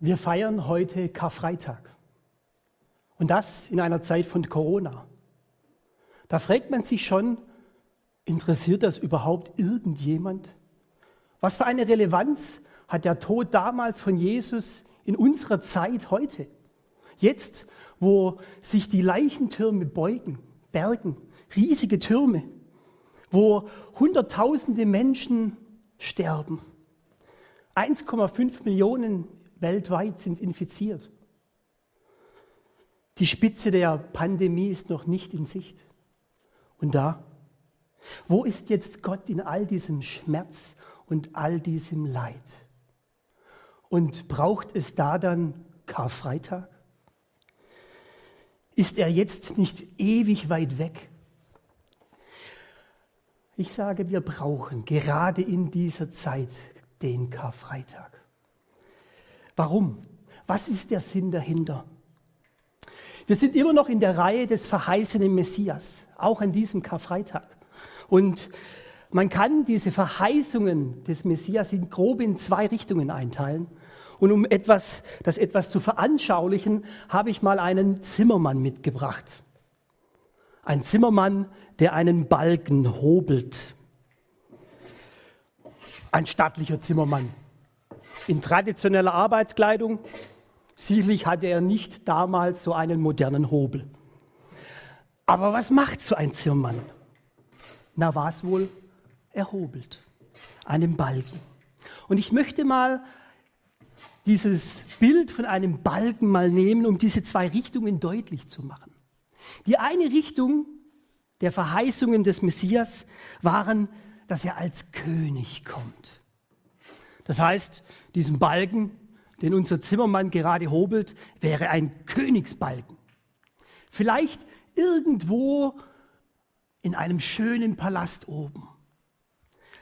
Wir feiern heute Karfreitag. Und das in einer Zeit von Corona. Da fragt man sich schon, interessiert das überhaupt irgendjemand? Was für eine Relevanz hat der Tod damals von Jesus in unserer Zeit heute? Jetzt, wo sich die Leichentürme beugen, bergen, riesige Türme, wo Hunderttausende Menschen sterben. 1,5 Millionen weltweit sind infiziert. Die Spitze der Pandemie ist noch nicht in Sicht. Und da, wo ist jetzt Gott in all diesem Schmerz und all diesem Leid? Und braucht es da dann Karfreitag? Ist er jetzt nicht ewig weit weg? Ich sage, wir brauchen gerade in dieser Zeit den Karfreitag. Warum? Was ist der Sinn dahinter? Wir sind immer noch in der Reihe des verheißenen Messias, auch an diesem Karfreitag. Und man kann diese Verheißungen des Messias in grob in zwei Richtungen einteilen. Und um etwas, das etwas zu veranschaulichen, habe ich mal einen Zimmermann mitgebracht. Ein Zimmermann, der einen Balken hobelt. Ein stattlicher Zimmermann. In traditioneller Arbeitskleidung. Sicherlich hatte er nicht damals so einen modernen Hobel. Aber was macht so ein Zimmermann? Na, war es wohl? Er hobelt einen Balken. Und ich möchte mal dieses Bild von einem Balken mal nehmen, um diese zwei Richtungen deutlich zu machen. Die eine Richtung der Verheißungen des Messias waren, dass er als König kommt. Das heißt, diesen Balken, den unser Zimmermann gerade hobelt, wäre ein Königsbalken. Vielleicht irgendwo in einem schönen Palast oben.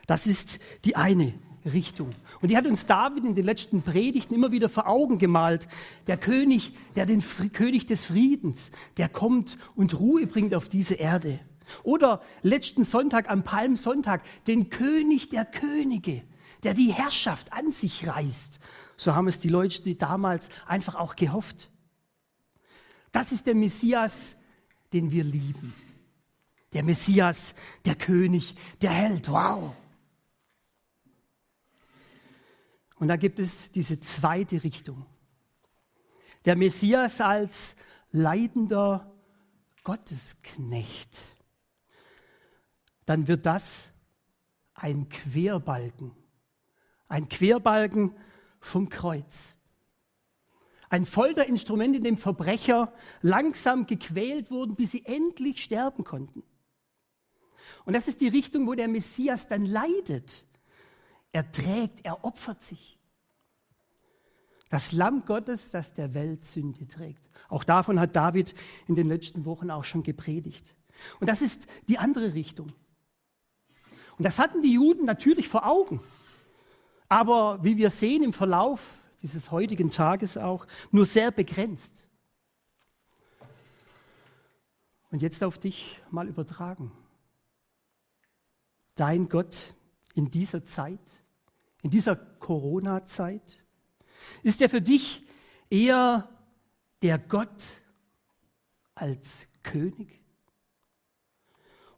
Das ist die eine Richtung. Und die hat uns David in den letzten Predigten immer wieder vor Augen gemalt. Der König, der den Fr König des Friedens, der kommt und Ruhe bringt auf diese Erde. Oder letzten Sonntag am Palmsonntag den König der Könige, der die Herrschaft an sich reißt. So haben es die Leute damals einfach auch gehofft. Das ist der Messias, den wir lieben. Der Messias, der König, der Held. Wow. Und da gibt es diese zweite Richtung. Der Messias als leidender Gottesknecht. Dann wird das ein Querbalken. Ein Querbalken vom Kreuz. Ein Folterinstrument, in dem Verbrecher langsam gequält wurden, bis sie endlich sterben konnten. Und das ist die Richtung, wo der Messias dann leidet. Er trägt, er opfert sich. Das Lamm Gottes, das der Welt Sünde trägt. Auch davon hat David in den letzten Wochen auch schon gepredigt. Und das ist die andere Richtung. Und das hatten die Juden natürlich vor Augen. Aber wie wir sehen im Verlauf dieses heutigen Tages auch, nur sehr begrenzt. Und jetzt auf dich mal übertragen. Dein Gott in dieser Zeit, in dieser Corona-Zeit, ist er für dich eher der Gott als König?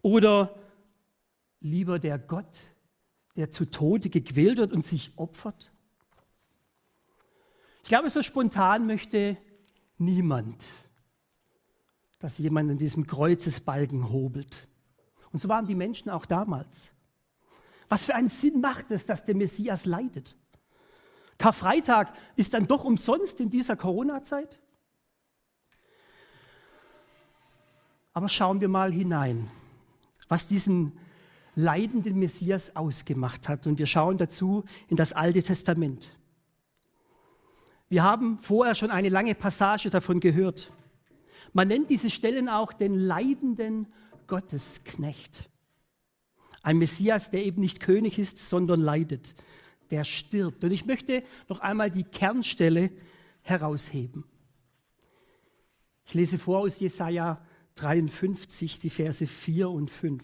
Oder lieber der Gott, der zu Tode gequält wird und sich opfert? Ich glaube, so spontan möchte niemand, dass jemand an diesem Kreuzesbalken hobelt. Und so waren die Menschen auch damals. Was für einen Sinn macht es, dass der Messias leidet? Karfreitag ist dann doch umsonst in dieser Corona-Zeit? Aber schauen wir mal hinein, was diesen leidenden Messias ausgemacht hat. Und wir schauen dazu in das Alte Testament. Wir haben vorher schon eine lange Passage davon gehört. Man nennt diese Stellen auch den leidenden Gottesknecht. Ein Messias, der eben nicht König ist, sondern leidet, der stirbt. Und ich möchte noch einmal die Kernstelle herausheben. Ich lese vor aus Jesaja 53, die Verse 4 und 5.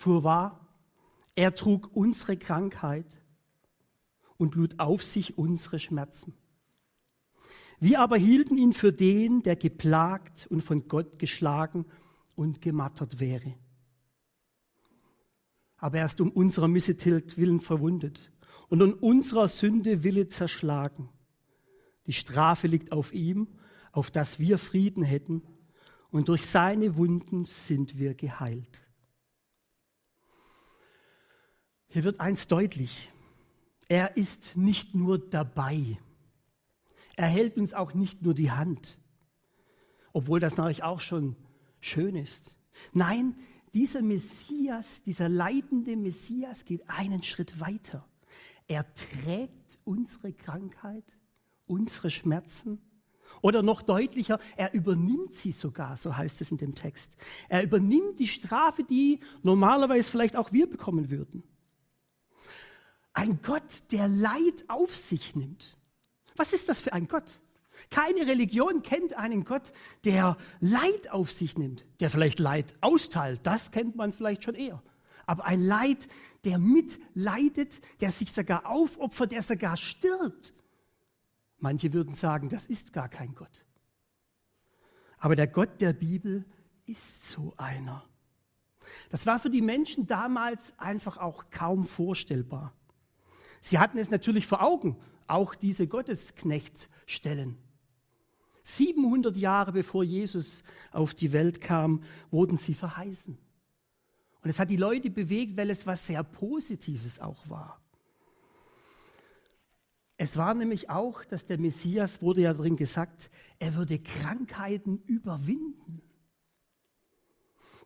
Furwahr, er trug unsere Krankheit und lud auf sich unsere Schmerzen. Wir aber hielten ihn für den, der geplagt und von Gott geschlagen und gemattert wäre. Aber er ist um unserer Missetat willen verwundet und um unserer Sünde Wille zerschlagen. Die Strafe liegt auf ihm, auf dass wir Frieden hätten, und durch seine Wunden sind wir geheilt. Hier wird eins deutlich. Er ist nicht nur dabei. Er hält uns auch nicht nur die Hand, obwohl das natürlich auch schon schön ist. Nein, dieser Messias, dieser leidende Messias geht einen Schritt weiter. Er trägt unsere Krankheit, unsere Schmerzen oder noch deutlicher, er übernimmt sie sogar, so heißt es in dem Text. Er übernimmt die Strafe, die normalerweise vielleicht auch wir bekommen würden. Ein Gott, der Leid auf sich nimmt. Was ist das für ein Gott? Keine Religion kennt einen Gott, der Leid auf sich nimmt, der vielleicht Leid austeilt. Das kennt man vielleicht schon eher. Aber ein Leid, der mitleidet, der sich sogar aufopfert, der sogar stirbt. Manche würden sagen, das ist gar kein Gott. Aber der Gott der Bibel ist so einer. Das war für die Menschen damals einfach auch kaum vorstellbar. Sie hatten es natürlich vor Augen, auch diese Gottesknechtstellen. 700 Jahre bevor Jesus auf die Welt kam, wurden sie verheißen. Und es hat die Leute bewegt, weil es was sehr Positives auch war. Es war nämlich auch, dass der Messias, wurde ja drin gesagt, er würde Krankheiten überwinden.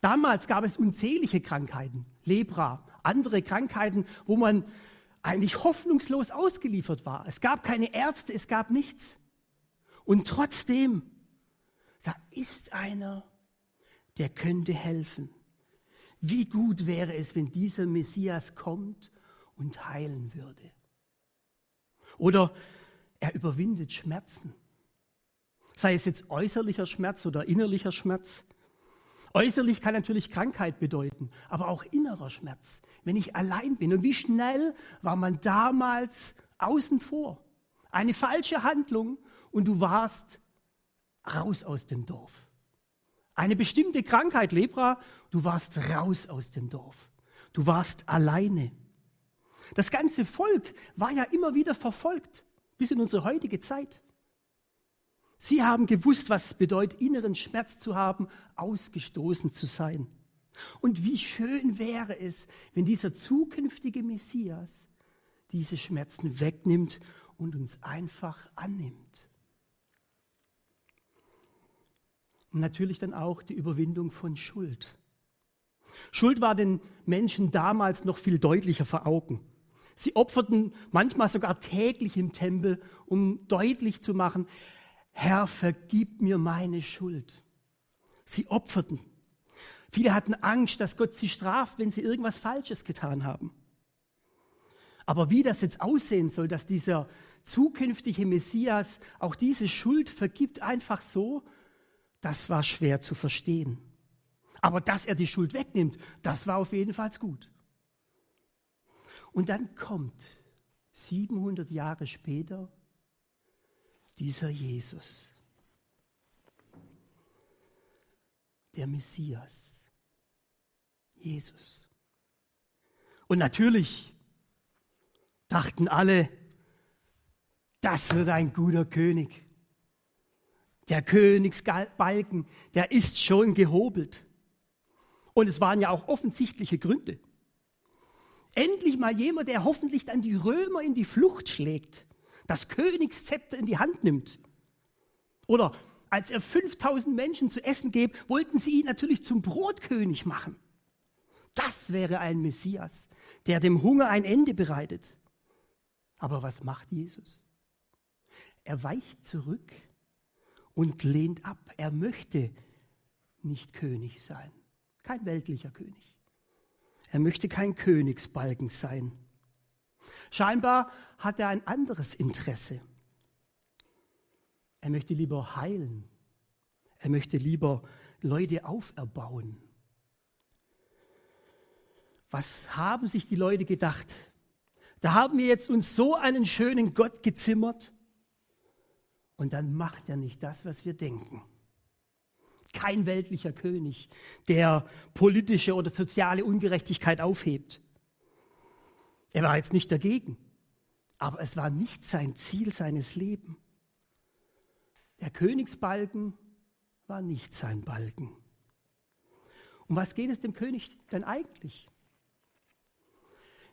Damals gab es unzählige Krankheiten, Lepra, andere Krankheiten, wo man eigentlich hoffnungslos ausgeliefert war. Es gab keine Ärzte, es gab nichts. Und trotzdem, da ist einer, der könnte helfen. Wie gut wäre es, wenn dieser Messias kommt und heilen würde. Oder er überwindet Schmerzen. Sei es jetzt äußerlicher Schmerz oder innerlicher Schmerz. Äußerlich kann natürlich Krankheit bedeuten, aber auch innerer Schmerz, wenn ich allein bin. Und wie schnell war man damals außen vor? Eine falsche Handlung und du warst raus aus dem Dorf. Eine bestimmte Krankheit, Lepra, du warst raus aus dem Dorf. Du warst alleine. Das ganze Volk war ja immer wieder verfolgt, bis in unsere heutige Zeit. Sie haben gewusst, was es bedeutet, inneren Schmerz zu haben, ausgestoßen zu sein. Und wie schön wäre es, wenn dieser zukünftige Messias diese Schmerzen wegnimmt und uns einfach annimmt. Und natürlich dann auch die Überwindung von Schuld. Schuld war den Menschen damals noch viel deutlicher vor Augen. Sie opferten manchmal sogar täglich im Tempel, um deutlich zu machen, Herr, vergib mir meine Schuld. Sie opferten. Viele hatten Angst, dass Gott sie straft, wenn sie irgendwas Falsches getan haben. Aber wie das jetzt aussehen soll, dass dieser zukünftige Messias auch diese Schuld vergibt, einfach so, das war schwer zu verstehen. Aber dass er die Schuld wegnimmt, das war auf jeden Fall gut. Und dann kommt 700 Jahre später dieser Jesus, der Messias, Jesus. Und natürlich dachten alle, das wird ein guter König. Der Königsbalken, der ist schon gehobelt. Und es waren ja auch offensichtliche Gründe. Endlich mal jemand, der hoffentlich dann die Römer in die Flucht schlägt, das Königszepter in die Hand nimmt. Oder als er 5000 Menschen zu essen gab, wollten sie ihn natürlich zum Brotkönig machen. Das wäre ein Messias, der dem Hunger ein Ende bereitet. Aber was macht Jesus? Er weicht zurück und lehnt ab. Er möchte nicht König sein, kein weltlicher König. Er möchte kein Königsbalken sein. Scheinbar hat er ein anderes Interesse. Er möchte lieber heilen. Er möchte lieber Leute auferbauen. Was haben sich die Leute gedacht? Da haben wir jetzt uns so einen schönen Gott gezimmert und dann macht er nicht das, was wir denken. Kein weltlicher König, der politische oder soziale Ungerechtigkeit aufhebt. Er war jetzt nicht dagegen, aber es war nicht sein Ziel seines Lebens. Der Königsbalken war nicht sein Balken. Um was geht es dem König denn eigentlich?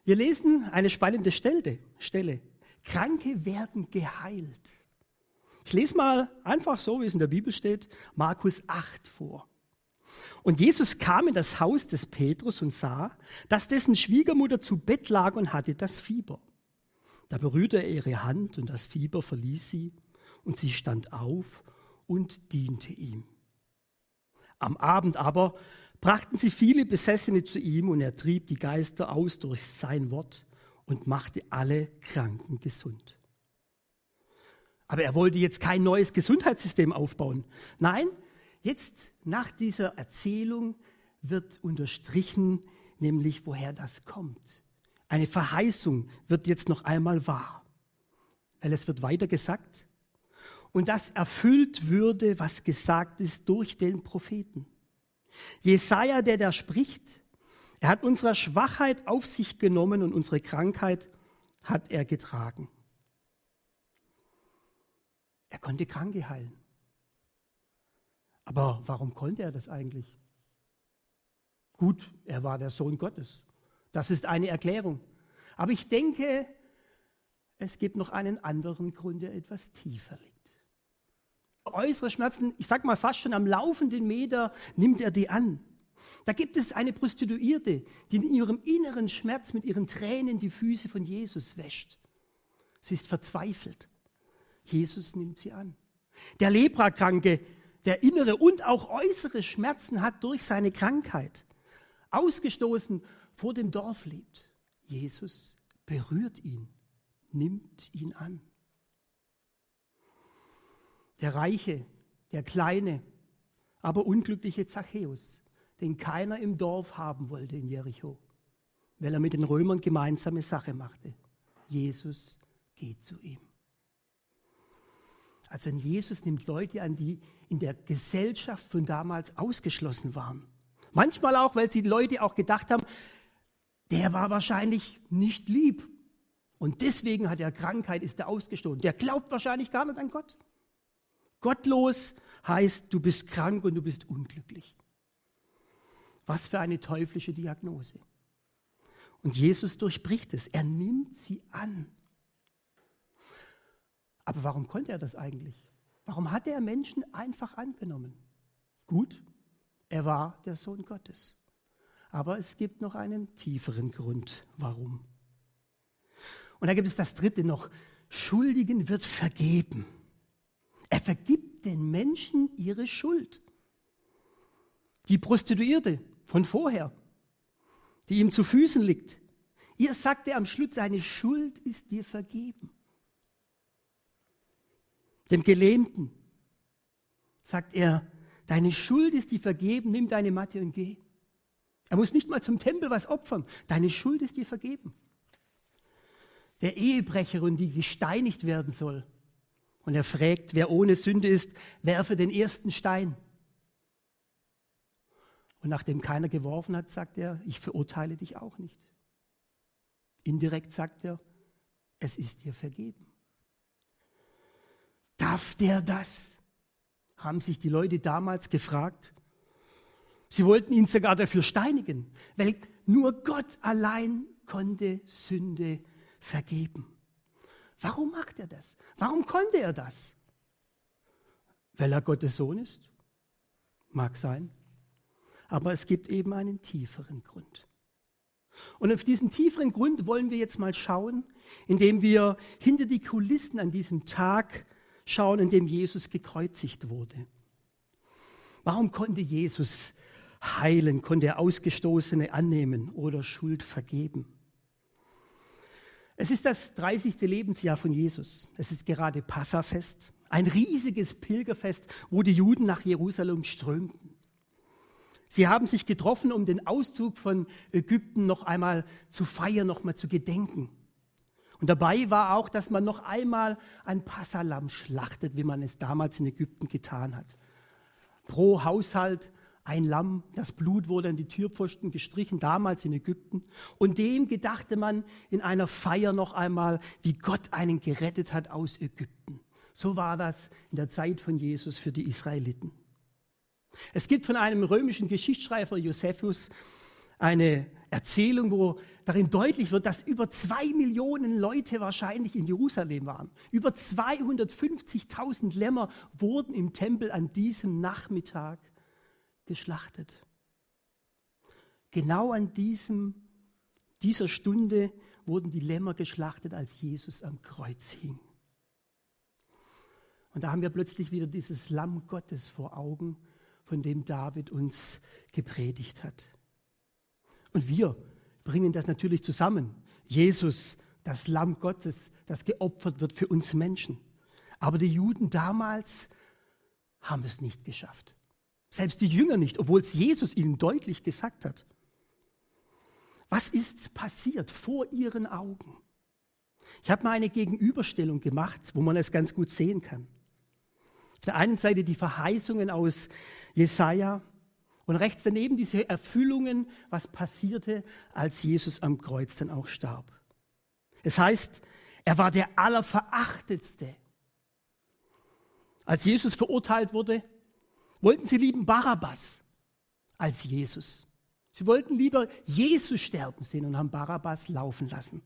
Wir lesen eine spannende Stelle. Stelle. Kranke werden geheilt. Ich lese mal einfach so, wie es in der Bibel steht, Markus 8 vor. Und Jesus kam in das Haus des Petrus und sah, dass dessen Schwiegermutter zu Bett lag und hatte das Fieber. Da berührte er ihre Hand und das Fieber verließ sie und sie stand auf und diente ihm. Am Abend aber brachten sie viele Besessene zu ihm und er trieb die Geister aus durch sein Wort und machte alle Kranken gesund. Aber er wollte jetzt kein neues Gesundheitssystem aufbauen. Nein, jetzt nach dieser Erzählung wird unterstrichen, nämlich woher das kommt. Eine Verheißung wird jetzt noch einmal wahr, weil es wird weiter gesagt, und das erfüllt würde, was gesagt ist durch den Propheten. Jesaja, der da spricht, er hat unsere Schwachheit auf sich genommen und unsere Krankheit hat er getragen. Er konnte Kranke heilen. Aber warum konnte er das eigentlich? Gut, er war der Sohn Gottes. Das ist eine Erklärung. Aber ich denke, es gibt noch einen anderen Grund, der etwas tiefer liegt äußere Schmerzen, ich sag mal fast schon am laufenden Meter, nimmt er die an. Da gibt es eine Prostituierte, die in ihrem inneren Schmerz mit ihren Tränen die Füße von Jesus wäscht. Sie ist verzweifelt. Jesus nimmt sie an. Der Leprakranke, der innere und auch äußere Schmerzen hat durch seine Krankheit, ausgestoßen vor dem Dorf lebt. Jesus berührt ihn, nimmt ihn an der reiche, der kleine, aber unglückliche Zachäus, den keiner im Dorf haben wollte in Jericho, weil er mit den Römern gemeinsame Sache machte. Jesus geht zu ihm. Also Jesus nimmt Leute an, die in der Gesellschaft von damals ausgeschlossen waren. Manchmal auch, weil sie Leute auch gedacht haben, der war wahrscheinlich nicht lieb. Und deswegen hat er Krankheit, ist er ausgestoßen. Der glaubt wahrscheinlich gar nicht an Gott. Gottlos heißt, du bist krank und du bist unglücklich. Was für eine teuflische Diagnose. Und Jesus durchbricht es. Er nimmt sie an. Aber warum konnte er das eigentlich? Warum hat er Menschen einfach angenommen? Gut, er war der Sohn Gottes. Aber es gibt noch einen tieferen Grund, warum. Und da gibt es das dritte noch. Schuldigen wird vergeben. Er vergibt den Menschen ihre Schuld. Die Prostituierte von vorher, die ihm zu Füßen liegt. Ihr sagt er am Schluss, seine Schuld ist dir vergeben. Dem Gelähmten sagt er, deine Schuld ist dir vergeben, nimm deine Matte und geh. Er muss nicht mal zum Tempel was opfern. Deine Schuld ist dir vergeben. Der Ehebrecherin, die gesteinigt werden soll, und er fragt, wer ohne Sünde ist, werfe den ersten Stein. Und nachdem keiner geworfen hat, sagt er, ich verurteile dich auch nicht. Indirekt sagt er, es ist dir vergeben. Darf der das? Haben sich die Leute damals gefragt. Sie wollten ihn sogar dafür steinigen, weil nur Gott allein konnte Sünde vergeben. Warum macht er das? Warum konnte er das? Weil er Gottes Sohn ist? Mag sein. Aber es gibt eben einen tieferen Grund. Und auf diesen tieferen Grund wollen wir jetzt mal schauen, indem wir hinter die Kulissen an diesem Tag schauen, in dem Jesus gekreuzigt wurde. Warum konnte Jesus heilen, konnte er Ausgestoßene annehmen oder Schuld vergeben? Es ist das 30. Lebensjahr von Jesus. Es ist gerade Passafest, ein riesiges Pilgerfest, wo die Juden nach Jerusalem strömten. Sie haben sich getroffen, um den Auszug von Ägypten noch einmal zu feiern, noch einmal zu gedenken. Und dabei war auch, dass man noch einmal ein Passalam schlachtet, wie man es damals in Ägypten getan hat. Pro Haushalt ein Lamm, das Blut wurde an die Türpfosten gestrichen, damals in Ägypten. Und dem gedachte man in einer Feier noch einmal, wie Gott einen gerettet hat aus Ägypten. So war das in der Zeit von Jesus für die Israeliten. Es gibt von einem römischen Geschichtsschreiber Josephus eine Erzählung, wo darin deutlich wird, dass über zwei Millionen Leute wahrscheinlich in Jerusalem waren. Über 250.000 Lämmer wurden im Tempel an diesem Nachmittag geschlachtet. Genau an diesem, dieser Stunde wurden die Lämmer geschlachtet, als Jesus am Kreuz hing. Und da haben wir plötzlich wieder dieses Lamm Gottes vor Augen, von dem David uns gepredigt hat. Und wir bringen das natürlich zusammen. Jesus, das Lamm Gottes, das geopfert wird für uns Menschen. Aber die Juden damals haben es nicht geschafft. Selbst die Jünger nicht, obwohl es Jesus ihnen deutlich gesagt hat. Was ist passiert vor ihren Augen? Ich habe mal eine Gegenüberstellung gemacht, wo man es ganz gut sehen kann. Auf der einen Seite die Verheißungen aus Jesaja und rechts daneben diese Erfüllungen, was passierte, als Jesus am Kreuz dann auch starb. Es heißt, er war der Allerverachtetste. Als Jesus verurteilt wurde, wollten sie lieben Barabbas als Jesus. Sie wollten lieber Jesus sterben sehen und haben Barabbas laufen lassen.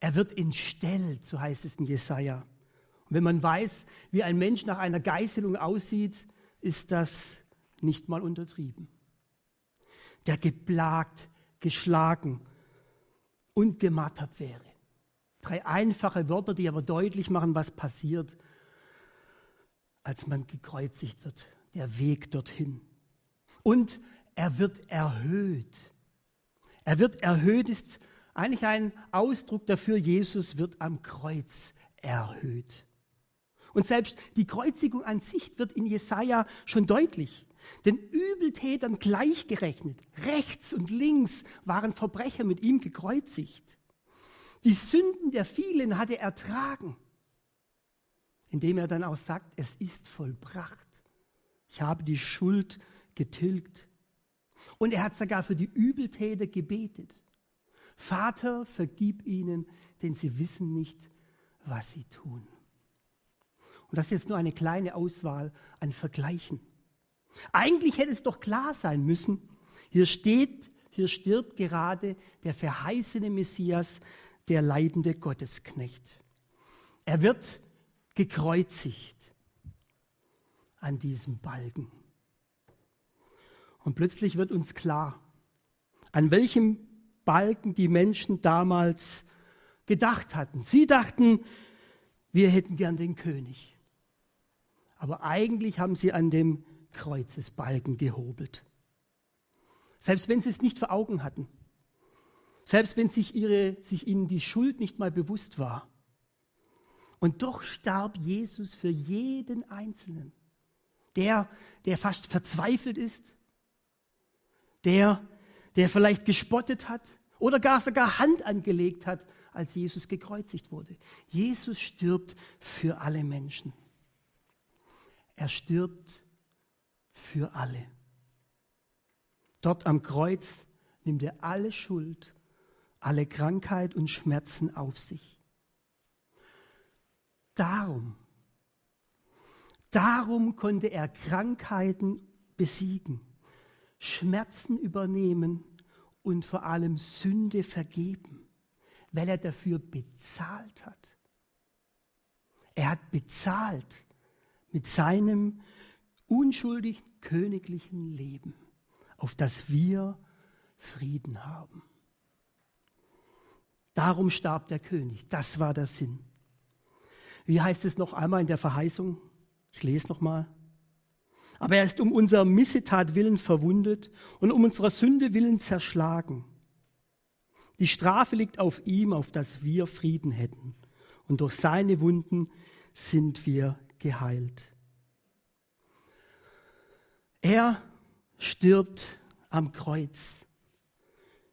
Er wird entstellt, so heißt es in Jesaja. Und wenn man weiß, wie ein Mensch nach einer Geißelung aussieht, ist das nicht mal untertrieben. Der geplagt, geschlagen und gemattert wäre. Drei einfache Wörter, die aber deutlich machen, was passiert, als man gekreuzigt wird, der Weg dorthin. Und er wird erhöht. Er wird erhöht ist eigentlich ein Ausdruck dafür, Jesus wird am Kreuz erhöht. Und selbst die Kreuzigung an sich wird in Jesaja schon deutlich. Den Übeltätern gleichgerechnet, rechts und links waren Verbrecher mit ihm gekreuzigt. Die Sünden der vielen hat er ertragen indem er dann auch sagt, es ist vollbracht. Ich habe die Schuld getilgt. Und er hat sogar für die Übeltäter gebetet. Vater, vergib ihnen, denn sie wissen nicht, was sie tun. Und das ist jetzt nur eine kleine Auswahl an Vergleichen. Eigentlich hätte es doch klar sein müssen, hier steht, hier stirbt gerade der verheißene Messias, der leidende Gottesknecht. Er wird gekreuzigt an diesem Balken. Und plötzlich wird uns klar, an welchem Balken die Menschen damals gedacht hatten. Sie dachten, wir hätten gern den König. Aber eigentlich haben sie an dem Kreuzesbalken gehobelt. Selbst wenn sie es nicht vor Augen hatten. Selbst wenn sich, ihre, sich ihnen die Schuld nicht mal bewusst war. Und doch starb Jesus für jeden Einzelnen. Der, der fast verzweifelt ist, der, der vielleicht gespottet hat oder gar sogar Hand angelegt hat, als Jesus gekreuzigt wurde. Jesus stirbt für alle Menschen. Er stirbt für alle. Dort am Kreuz nimmt er alle Schuld, alle Krankheit und Schmerzen auf sich darum. Darum konnte er Krankheiten besiegen, Schmerzen übernehmen und vor allem Sünde vergeben, weil er dafür bezahlt hat. Er hat bezahlt mit seinem unschuldigen königlichen Leben, auf das wir Frieden haben. Darum starb der König. Das war der Sinn. Wie heißt es noch einmal in der Verheißung? Ich lese noch mal. Aber er ist um unser Missetat willen verwundet und um unserer Sünde willen zerschlagen. Die Strafe liegt auf ihm, auf dass wir Frieden hätten. Und durch seine Wunden sind wir geheilt. Er stirbt am Kreuz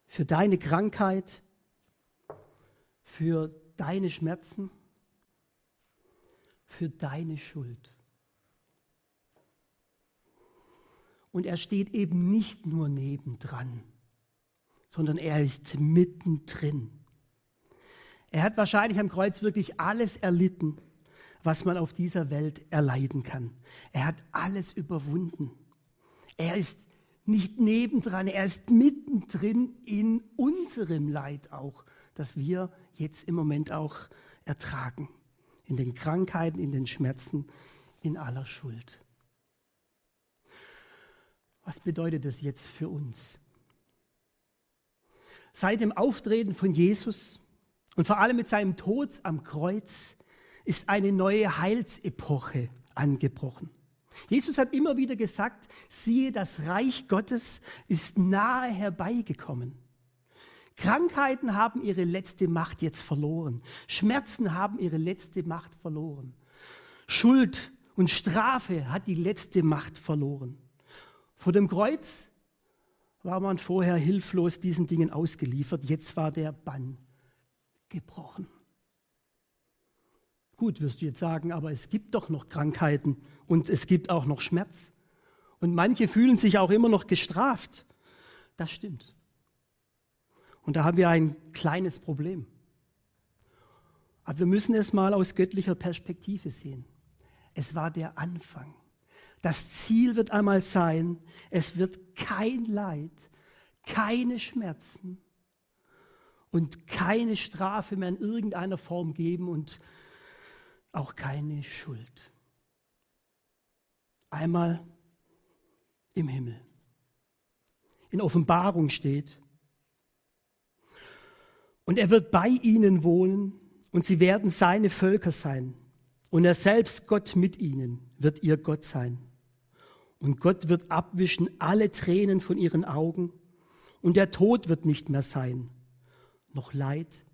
für deine Krankheit, für deine Schmerzen, für deine Schuld. Und er steht eben nicht nur nebendran, sondern er ist mittendrin. Er hat wahrscheinlich am Kreuz wirklich alles erlitten, was man auf dieser Welt erleiden kann. Er hat alles überwunden. Er ist nicht nebendran, er ist mittendrin in unserem Leid auch, das wir jetzt im Moment auch ertragen. In den Krankheiten, in den Schmerzen, in aller Schuld. Was bedeutet das jetzt für uns? Seit dem Auftreten von Jesus und vor allem mit seinem Tod am Kreuz ist eine neue Heilsepoche angebrochen. Jesus hat immer wieder gesagt, siehe, das Reich Gottes ist nahe herbeigekommen. Krankheiten haben ihre letzte Macht jetzt verloren. Schmerzen haben ihre letzte Macht verloren. Schuld und Strafe hat die letzte Macht verloren. Vor dem Kreuz war man vorher hilflos diesen Dingen ausgeliefert. Jetzt war der Bann gebrochen. Gut, wirst du jetzt sagen, aber es gibt doch noch Krankheiten und es gibt auch noch Schmerz. Und manche fühlen sich auch immer noch gestraft. Das stimmt. Und da haben wir ein kleines Problem. Aber wir müssen es mal aus göttlicher Perspektive sehen. Es war der Anfang. Das Ziel wird einmal sein, es wird kein Leid, keine Schmerzen und keine Strafe mehr in irgendeiner Form geben und auch keine Schuld. Einmal im Himmel. In Offenbarung steht, und er wird bei ihnen wohnen und sie werden seine Völker sein. Und er selbst, Gott mit ihnen, wird ihr Gott sein. Und Gott wird abwischen alle Tränen von ihren Augen. Und der Tod wird nicht mehr sein. Noch Leid,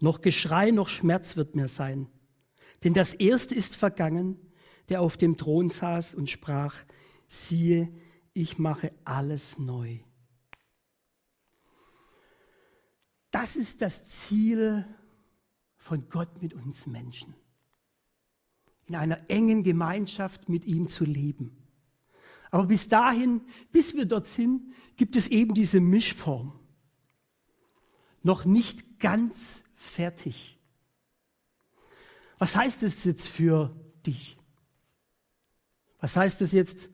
noch Geschrei, noch Schmerz wird mehr sein. Denn das Erste ist vergangen, der auf dem Thron saß und sprach, siehe, ich mache alles neu. Das ist das Ziel von Gott mit uns Menschen. In einer engen Gemeinschaft mit ihm zu leben. Aber bis dahin, bis wir dort sind, gibt es eben diese Mischform. Noch nicht ganz fertig. Was heißt es jetzt für dich? Was heißt es jetzt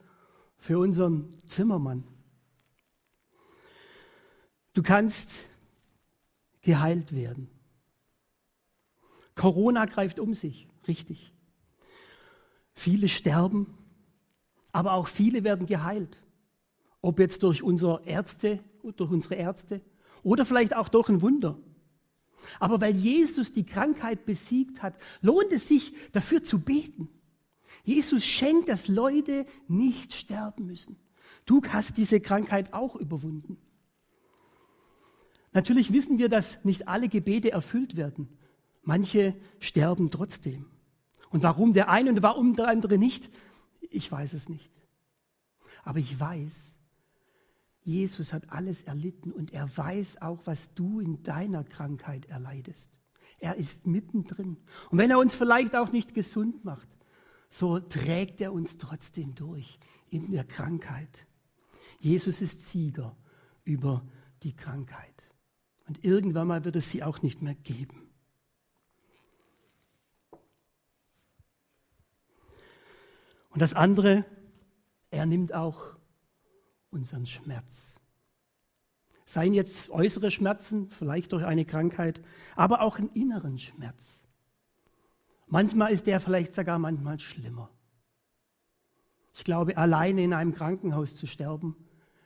für unseren Zimmermann? Du kannst geheilt werden. Corona greift um sich, richtig. Viele sterben, aber auch viele werden geheilt. Ob jetzt durch unsere Ärzte, durch unsere Ärzte oder vielleicht auch durch ein Wunder. Aber weil Jesus die Krankheit besiegt hat, lohnt es sich dafür zu beten. Jesus schenkt, dass Leute nicht sterben müssen. Du hast diese Krankheit auch überwunden. Natürlich wissen wir, dass nicht alle Gebete erfüllt werden. Manche sterben trotzdem. Und warum der eine und warum der andere nicht, ich weiß es nicht. Aber ich weiß, Jesus hat alles erlitten und er weiß auch, was du in deiner Krankheit erleidest. Er ist mittendrin. Und wenn er uns vielleicht auch nicht gesund macht, so trägt er uns trotzdem durch in der Krankheit. Jesus ist Sieger über die Krankheit. Und irgendwann mal wird es sie auch nicht mehr geben. Und das andere, er nimmt auch unseren Schmerz. Seien jetzt äußere Schmerzen, vielleicht durch eine Krankheit, aber auch einen inneren Schmerz. Manchmal ist der vielleicht sogar manchmal schlimmer. Ich glaube, alleine in einem Krankenhaus zu sterben,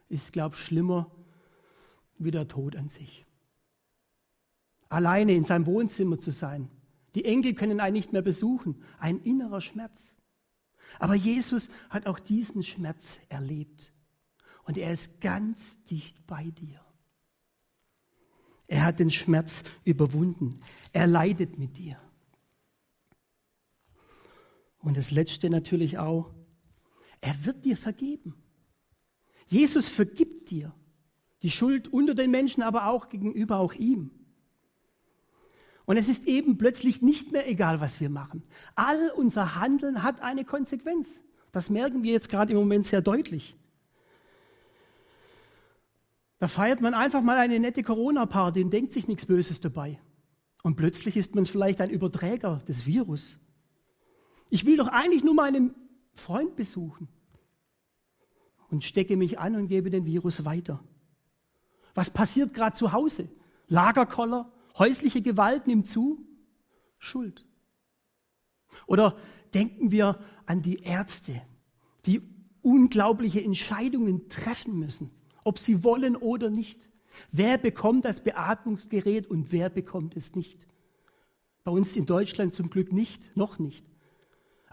ist, glaube ich, schlimmer wie der Tod an sich alleine in seinem Wohnzimmer zu sein. Die Enkel können einen nicht mehr besuchen. Ein innerer Schmerz. Aber Jesus hat auch diesen Schmerz erlebt. Und er ist ganz dicht bei dir. Er hat den Schmerz überwunden. Er leidet mit dir. Und das Letzte natürlich auch, er wird dir vergeben. Jesus vergibt dir die Schuld unter den Menschen, aber auch gegenüber auch ihm. Und es ist eben plötzlich nicht mehr egal, was wir machen. All unser Handeln hat eine Konsequenz. Das merken wir jetzt gerade im Moment sehr deutlich. Da feiert man einfach mal eine nette Corona-Party und denkt sich nichts Böses dabei. Und plötzlich ist man vielleicht ein Überträger des Virus. Ich will doch eigentlich nur meinen Freund besuchen und stecke mich an und gebe den Virus weiter. Was passiert gerade zu Hause? Lagerkoller, häusliche Gewalt nimmt zu, Schuld. Oder denken wir an die Ärzte, die unglaubliche Entscheidungen treffen müssen, ob sie wollen oder nicht. Wer bekommt das Beatmungsgerät und wer bekommt es nicht? Bei uns in Deutschland zum Glück nicht, noch nicht.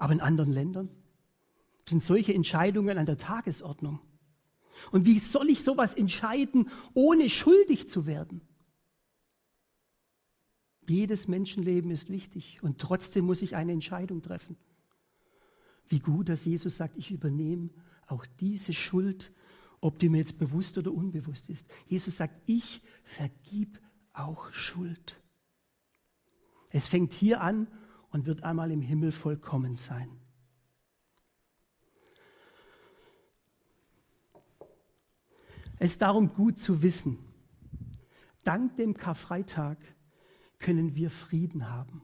Aber in anderen Ländern sind solche Entscheidungen an der Tagesordnung. Und wie soll ich sowas entscheiden, ohne schuldig zu werden? Jedes Menschenleben ist wichtig und trotzdem muss ich eine Entscheidung treffen. Wie gut, dass Jesus sagt, ich übernehme auch diese Schuld, ob die mir jetzt bewusst oder unbewusst ist. Jesus sagt, ich vergib auch Schuld. Es fängt hier an und wird einmal im Himmel vollkommen sein. Es ist darum gut zu wissen, dank dem Karfreitag können wir Frieden haben.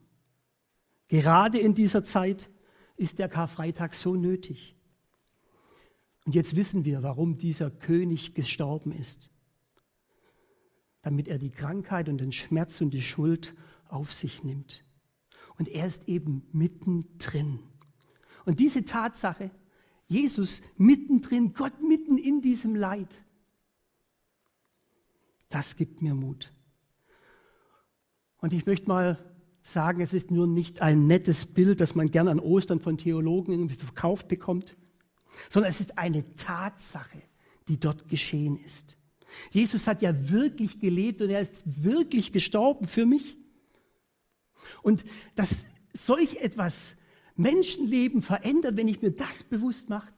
Gerade in dieser Zeit ist der Karfreitag so nötig. Und jetzt wissen wir, warum dieser König gestorben ist. Damit er die Krankheit und den Schmerz und die Schuld auf sich nimmt. Und er ist eben mittendrin. Und diese Tatsache, Jesus mittendrin, Gott mitten in diesem Leid, das gibt mir Mut. Und ich möchte mal sagen, es ist nur nicht ein nettes Bild, das man gern an Ostern von Theologen irgendwie verkauft bekommt, sondern es ist eine Tatsache, die dort geschehen ist. Jesus hat ja wirklich gelebt und er ist wirklich gestorben für mich. Und dass solch etwas Menschenleben verändert, wenn ich mir das bewusst mache,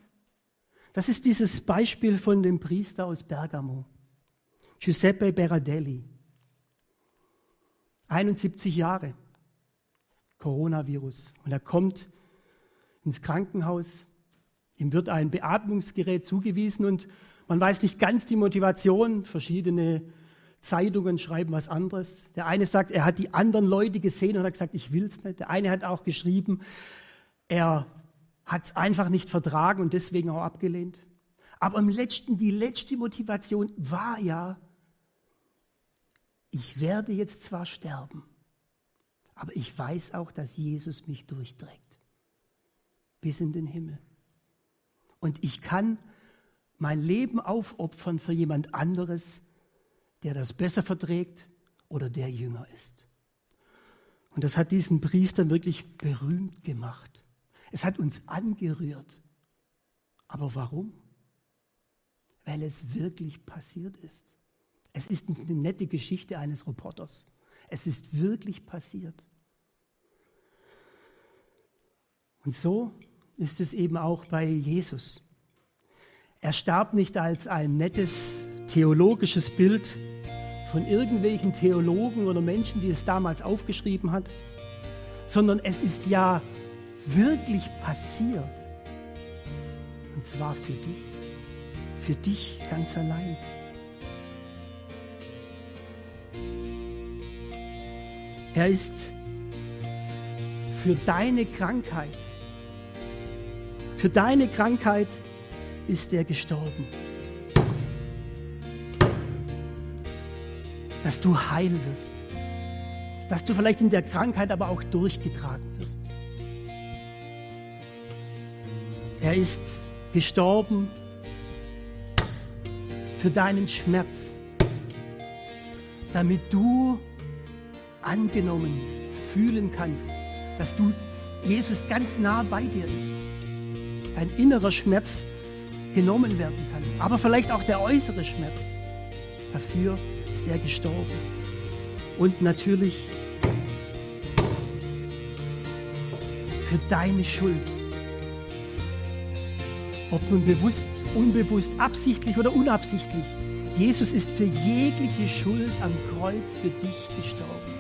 das ist dieses Beispiel von dem Priester aus Bergamo. Giuseppe Berardelli. 71 Jahre, Coronavirus. Und er kommt ins Krankenhaus, ihm wird ein Beatmungsgerät zugewiesen und man weiß nicht ganz die Motivation. Verschiedene Zeitungen schreiben was anderes. Der eine sagt, er hat die anderen Leute gesehen und hat gesagt, ich will es nicht. Der eine hat auch geschrieben, er hat es einfach nicht vertragen und deswegen auch abgelehnt. Aber im letzten, die letzte Motivation war ja, ich werde jetzt zwar sterben, aber ich weiß auch, dass Jesus mich durchträgt bis in den Himmel. Und ich kann mein Leben aufopfern für jemand anderes, der das besser verträgt oder der jünger ist. Und das hat diesen Priester wirklich berühmt gemacht. Es hat uns angerührt. Aber warum? Weil es wirklich passiert ist. Es ist eine nette Geschichte eines Reporters. Es ist wirklich passiert. Und so ist es eben auch bei Jesus. Er starb nicht als ein nettes theologisches Bild von irgendwelchen Theologen oder Menschen, die es damals aufgeschrieben hat, sondern es ist ja wirklich passiert. Und zwar für dich, für dich ganz allein. Er ist für deine Krankheit, für deine Krankheit ist er gestorben. Dass du heil wirst. Dass du vielleicht in der Krankheit aber auch durchgetragen wirst. Er ist gestorben für deinen Schmerz, damit du angenommen fühlen kannst, dass du Jesus ganz nah bei dir ist. Dein innerer Schmerz genommen werden kann, aber vielleicht auch der äußere Schmerz. Dafür ist er gestorben. Und natürlich für deine Schuld. Ob nun bewusst, unbewusst, absichtlich oder unabsichtlich. Jesus ist für jegliche Schuld am Kreuz für dich gestorben.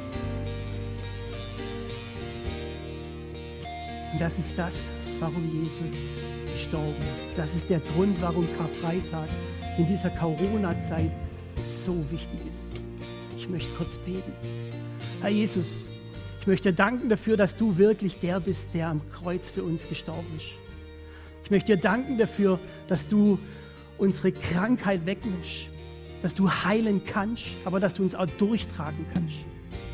Und das ist das, warum Jesus gestorben ist. Das ist der Grund, warum Karfreitag in dieser Corona-Zeit so wichtig ist. Ich möchte kurz beten. Herr Jesus, ich möchte danken dafür, dass du wirklich der bist, der am Kreuz für uns gestorben ist. Ich möchte dir danken dafür, dass du unsere Krankheit wegnimmst, dass du heilen kannst, aber dass du uns auch durchtragen kannst.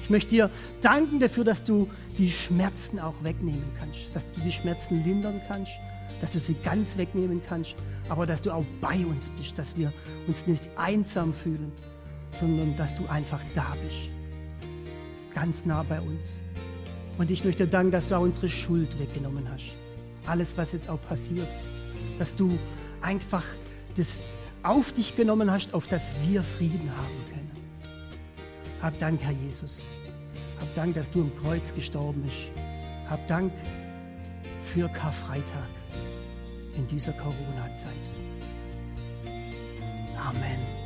Ich möchte dir danken dafür, dass du die Schmerzen auch wegnehmen kannst, dass du die Schmerzen lindern kannst, dass du sie ganz wegnehmen kannst, aber dass du auch bei uns bist, dass wir uns nicht einsam fühlen, sondern dass du einfach da bist, ganz nah bei uns. Und ich möchte danken, dass du auch unsere Schuld weggenommen hast. Alles, was jetzt auch passiert, dass du einfach das auf dich genommen hast, auf das wir Frieden haben können. Hab Dank, Herr Jesus. Hab Dank, dass du im Kreuz gestorben bist. Hab Dank für Karfreitag in dieser Corona-Zeit. Amen.